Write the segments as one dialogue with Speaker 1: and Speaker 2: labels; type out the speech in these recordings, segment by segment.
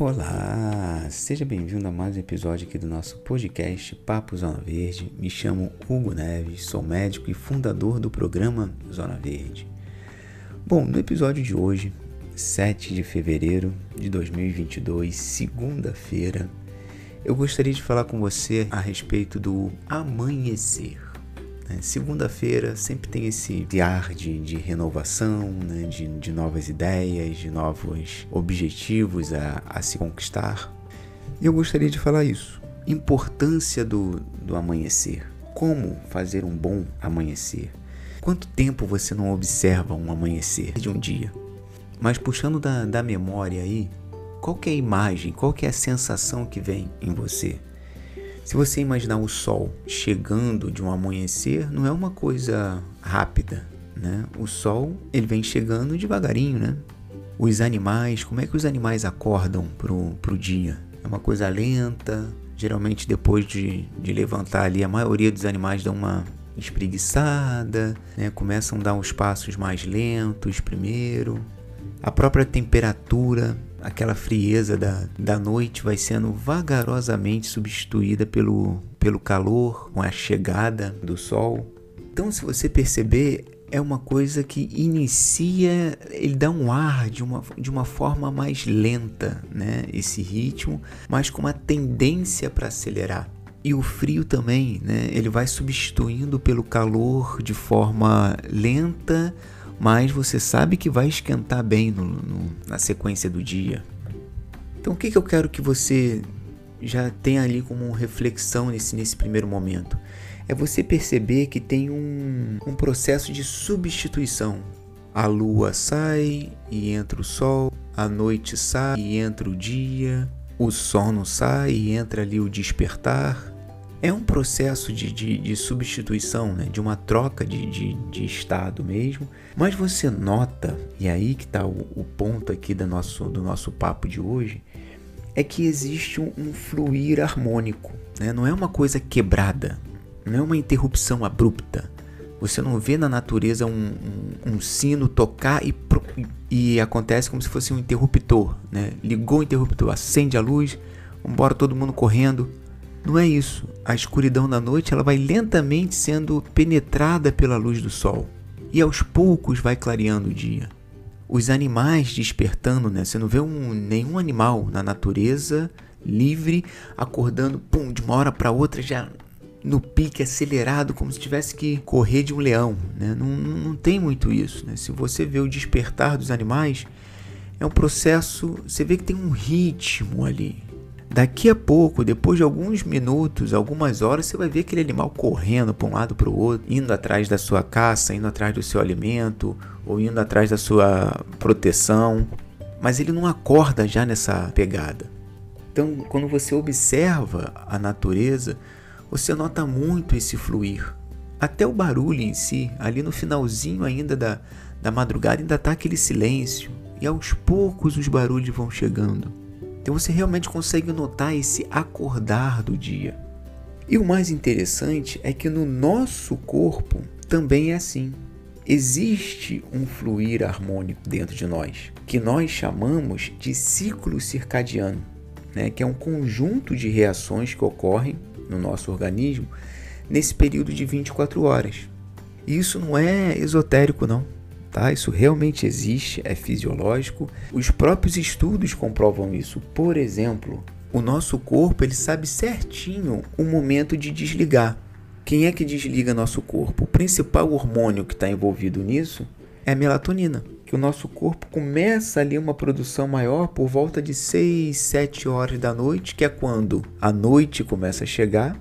Speaker 1: Olá, seja bem-vindo a mais um episódio aqui do nosso podcast Papo Zona Verde. Me chamo Hugo Neves, sou médico e fundador do programa Zona Verde. Bom, no episódio de hoje, 7 de fevereiro de 2022, segunda-feira, eu gostaria de falar com você a respeito do amanhecer. Né? Segunda-feira sempre tem esse ar de, de renovação, né? de, de, novas ideias, de novos objetivos a, a se conquistar. E eu gostaria de falar isso. Importância do, do amanhecer. Como fazer um bom amanhecer? Quanto tempo você não observa um amanhecer de um dia? Mas puxando da, da memória aí, qual é a imagem, qual é a sensação que vem em você? Se você imaginar o sol chegando de um amanhecer, não é uma coisa rápida, né? O sol, ele vem chegando devagarinho, né? Os animais, como é que os animais acordam pro, pro dia? É uma coisa lenta, geralmente depois de, de levantar ali, a maioria dos animais dão uma espreguiçada, né? começam a dar uns passos mais lentos primeiro. A própria temperatura aquela frieza da, da noite vai sendo vagarosamente substituída pelo, pelo calor, com a chegada do sol. Então, se você perceber, é uma coisa que inicia, ele dá um ar de uma, de uma forma mais lenta, né? Esse ritmo, mas com uma tendência para acelerar. E o frio também, né? Ele vai substituindo pelo calor de forma lenta, mas você sabe que vai esquentar bem no, no, na sequência do dia. Então, o que, que eu quero que você já tenha ali como reflexão nesse, nesse primeiro momento? É você perceber que tem um, um processo de substituição. A lua sai e entra o sol, a noite sai e entra o dia, o sono sai e entra ali o despertar, é um processo de, de, de substituição, né? de uma troca de, de, de, estado mesmo. Mas você nota, e é aí que está o, o, ponto aqui do nosso, do nosso papo de hoje, é que existe um, um fluir harmônico. Né? Não é uma coisa quebrada, não é uma interrupção abrupta. Você não vê na natureza um, um, um sino tocar e, e acontece como se fosse um interruptor. Né? Ligou o interruptor, acende a luz, embora todo mundo correndo não é isso. A escuridão da noite ela vai lentamente sendo penetrada pela luz do sol e aos poucos vai clareando o dia. Os animais despertando, né? Você não vê um, nenhum animal na natureza livre acordando, pum, de uma hora para outra já no pique acelerado, como se tivesse que correr de um leão, né? Não, não, tem muito isso, né? Se você vê o despertar dos animais, é um processo, você vê que tem um ritmo ali, Daqui a pouco, depois de alguns minutos, algumas horas, você vai ver aquele animal correndo para um lado para o outro, indo atrás da sua caça, indo atrás do seu alimento, ou indo atrás da sua proteção. Mas ele não acorda já nessa pegada. Então, quando você observa a natureza, você nota muito esse fluir. Até o barulho em si, ali no finalzinho ainda da, da madrugada, ainda está aquele silêncio. E aos poucos os barulhos vão chegando. Então você realmente consegue notar esse acordar do dia. E o mais interessante é que no nosso corpo também é assim. Existe um fluir harmônico dentro de nós, que nós chamamos de ciclo circadiano, né? que é um conjunto de reações que ocorrem no nosso organismo nesse período de 24 horas. E isso não é esotérico, não tá? Isso realmente existe, é fisiológico. Os próprios estudos comprovam isso. Por exemplo, o nosso corpo ele sabe certinho o momento de desligar. Quem é que desliga nosso corpo? O principal hormônio que está envolvido nisso é a melatonina. Que o nosso corpo começa ali uma produção maior por volta de 6, 7 horas da noite, que é quando a noite começa a chegar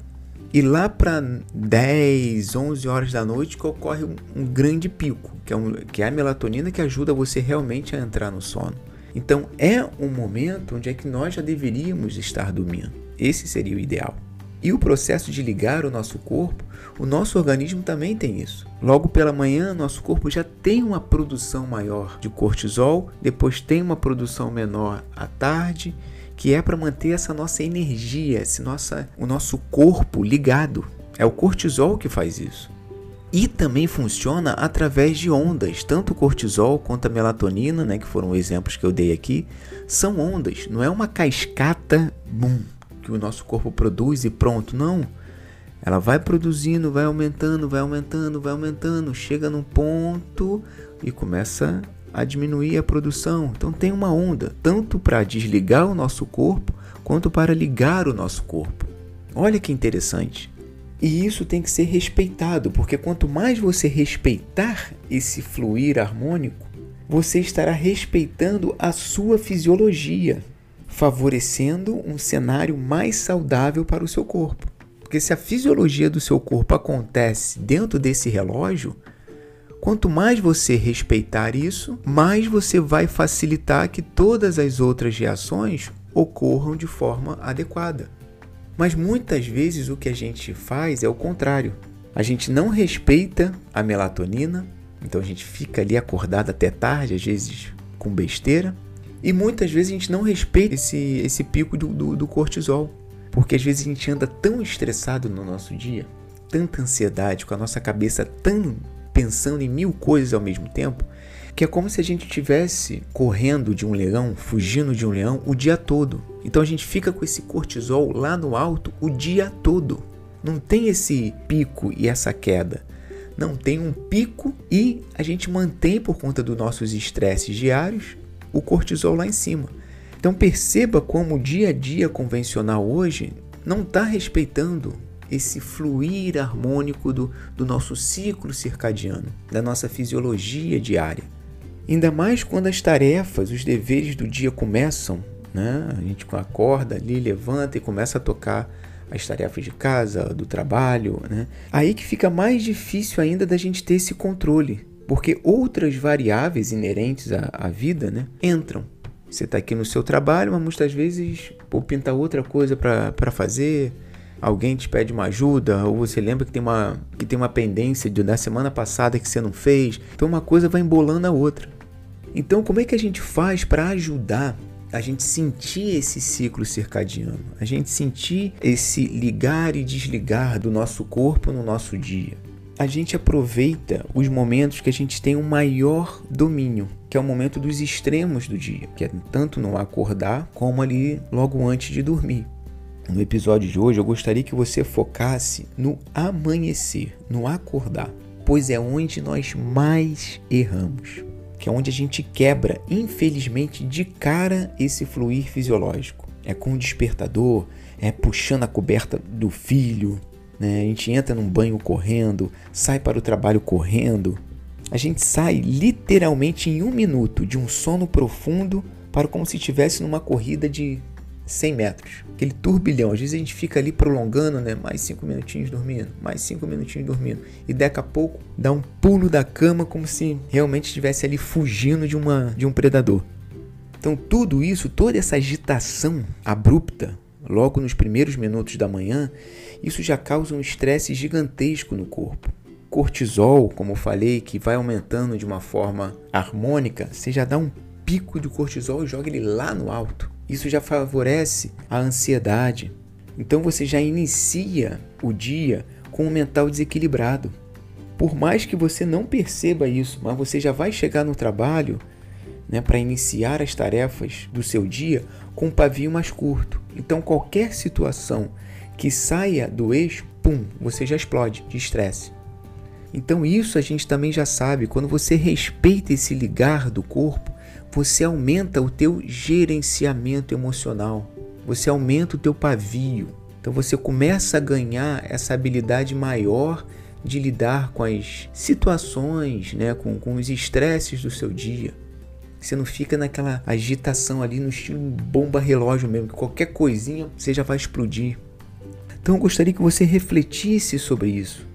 Speaker 1: e lá para 10, 11 horas da noite que ocorre um, um grande pico, que é, um, que é a melatonina que ajuda você realmente a entrar no sono. Então é um momento onde é que nós já deveríamos estar dormindo. Esse seria o ideal. E o processo de ligar o nosso corpo, o nosso organismo também tem isso. Logo pela manhã, nosso corpo já tem uma produção maior de cortisol, depois tem uma produção menor à tarde que é para manter essa nossa energia, esse nossa, o nosso corpo ligado. É o cortisol que faz isso. E também funciona através de ondas, tanto o cortisol quanto a melatonina, né, que foram exemplos que eu dei aqui, são ondas, não é uma cascata boom, que o nosso corpo produz e pronto, não. Ela vai produzindo, vai aumentando, vai aumentando, vai aumentando, chega num ponto e começa a diminuir a produção. Então tem uma onda, tanto para desligar o nosso corpo quanto para ligar o nosso corpo. Olha que interessante. E isso tem que ser respeitado, porque quanto mais você respeitar esse fluir harmônico, você estará respeitando a sua fisiologia, favorecendo um cenário mais saudável para o seu corpo. Porque se a fisiologia do seu corpo acontece dentro desse relógio, quanto mais você respeitar isso, mais você vai facilitar que todas as outras reações ocorram de forma adequada. Mas muitas vezes o que a gente faz é o contrário. A gente não respeita a melatonina, então a gente fica ali acordado até tarde, às vezes com besteira. E muitas vezes a gente não respeita esse, esse pico do, do, do cortisol. Porque às vezes a gente anda tão estressado no nosso dia, tanta ansiedade, com a nossa cabeça tão pensando em mil coisas ao mesmo tempo, que é como se a gente estivesse correndo de um leão, fugindo de um leão o dia todo. Então a gente fica com esse cortisol lá no alto o dia todo. Não tem esse pico e essa queda. Não tem um pico e a gente mantém por conta dos nossos estresses diários o cortisol lá em cima. Então perceba como o dia a dia convencional hoje não está respeitando esse fluir harmônico do, do nosso ciclo circadiano, da nossa fisiologia diária. Ainda mais quando as tarefas, os deveres do dia começam, né? A gente acorda ali, levanta e começa a tocar as tarefas de casa, do trabalho, né? Aí que fica mais difícil ainda da gente ter esse controle, porque outras variáveis inerentes à, à vida, né, entram. Você está aqui no seu trabalho, mas muitas vezes ou pinta outra coisa para fazer, alguém te pede uma ajuda, ou você lembra que tem uma, que tem uma pendência de, da semana passada que você não fez. Então uma coisa vai embolando a outra. Então, como é que a gente faz para ajudar a gente sentir esse ciclo circadiano, a gente sentir esse ligar e desligar do nosso corpo no nosso dia? A gente aproveita os momentos que a gente tem um maior domínio, que é o momento dos extremos do dia, que é tanto no acordar como ali logo antes de dormir. No episódio de hoje, eu gostaria que você focasse no amanhecer, no acordar, pois é onde nós mais erramos que é onde a gente quebra, infelizmente, de cara esse fluir fisiológico. É com o despertador, é puxando a coberta do filho, né? a gente entra num banho correndo, sai para o trabalho correndo. A gente sai literalmente em um minuto de um sono profundo para como se estivesse numa corrida de 100 metros. Aquele turbilhão. Às vezes a gente fica ali prolongando, né? Mais 5 minutinhos dormindo, mais 5 minutinhos dormindo. E daqui a pouco dá um pulo da cama como se realmente estivesse ali fugindo de, uma, de um predador. Então tudo isso, toda essa agitação abrupta, logo nos primeiros minutos da manhã, isso já causa um estresse gigantesco no corpo. Cortisol, como eu falei, que vai aumentando de uma forma harmônica, você já dá um pico de cortisol e joga ele lá no alto. Isso já favorece a ansiedade. Então você já inicia o dia com um mental desequilibrado. Por mais que você não perceba isso, mas você já vai chegar no trabalho né, para iniciar as tarefas do seu dia com um pavio mais curto. Então qualquer situação que saia do eixo, pum, você já explode de estresse. Então isso a gente também já sabe, quando você respeita esse ligar do corpo, você aumenta o teu gerenciamento emocional, você aumenta o teu pavio. Então você começa a ganhar essa habilidade maior de lidar com as situações, né, com, com os estresses do seu dia. Você não fica naquela agitação ali no estilo bomba relógio mesmo, que qualquer coisinha você já vai explodir. Então eu gostaria que você refletisse sobre isso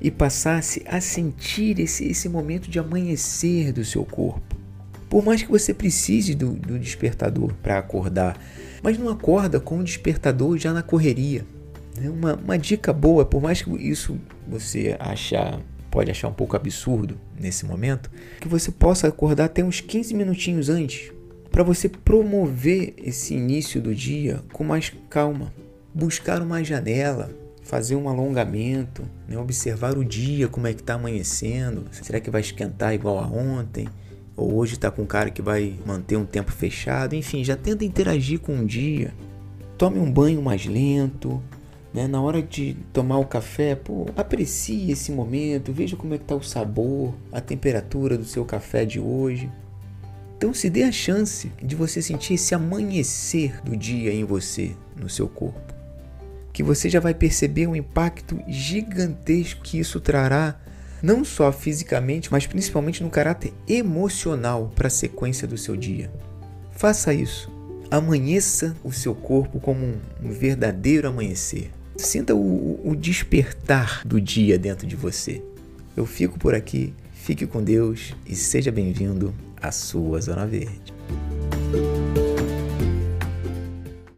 Speaker 1: e passasse a sentir esse, esse momento de amanhecer do seu corpo. Por mais que você precise do, do despertador para acordar, mas não acorda com o despertador já na correria. Né? Uma, uma dica boa, por mais que isso você achar pode achar um pouco absurdo nesse momento, que você possa acordar até uns 15 minutinhos antes, para você promover esse início do dia com mais calma. Buscar uma janela, fazer um alongamento, né? observar o dia, como é que está amanhecendo. Será que vai esquentar igual a ontem? Ou hoje está com um cara que vai manter um tempo fechado? Enfim, já tenta interagir com o dia. Tome um banho mais lento, né? Na hora de tomar o café, pô, aprecie esse momento, veja como é que tá o sabor, a temperatura do seu café de hoje. Então se dê a chance de você sentir esse amanhecer do dia em você, no seu corpo. Que você já vai perceber o impacto gigantesco que isso trará, não só fisicamente, mas principalmente no caráter emocional para a sequência do seu dia. Faça isso. Amanheça o seu corpo como um verdadeiro amanhecer. Sinta o, o despertar do dia dentro de você. Eu fico por aqui, fique com Deus e seja bem-vindo à sua Zona Verde.